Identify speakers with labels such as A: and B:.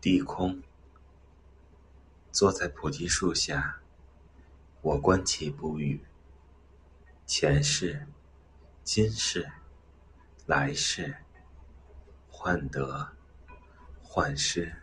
A: 地空坐在菩提树下，我观其不语。前世、今世、来世，患得患失。